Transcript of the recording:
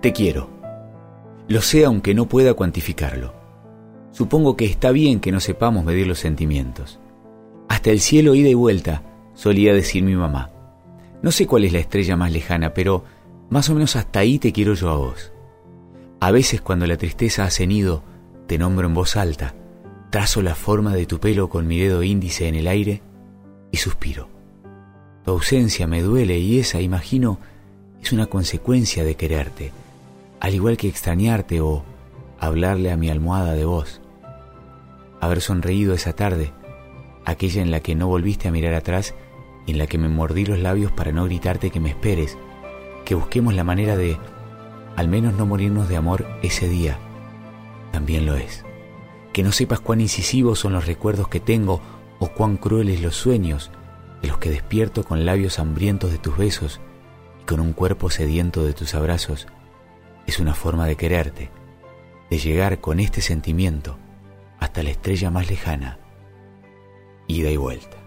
Te quiero. Lo sé aunque no pueda cuantificarlo. Supongo que está bien que no sepamos medir los sentimientos. Hasta el cielo ida y vuelta, solía decir mi mamá. No sé cuál es la estrella más lejana, pero más o menos hasta ahí te quiero yo a vos. A veces cuando la tristeza ha cenido, te nombro en voz alta, trazo la forma de tu pelo con mi dedo índice en el aire y suspiro. Tu ausencia me duele y esa, imagino, es una consecuencia de quererte al igual que extrañarte o hablarle a mi almohada de vos. Haber sonreído esa tarde, aquella en la que no volviste a mirar atrás y en la que me mordí los labios para no gritarte que me esperes, que busquemos la manera de al menos no morirnos de amor ese día, también lo es. Que no sepas cuán incisivos son los recuerdos que tengo o cuán crueles los sueños de los que despierto con labios hambrientos de tus besos y con un cuerpo sediento de tus abrazos es una forma de quererte, de llegar con este sentimiento hasta la estrella más lejana, ida y vuelta.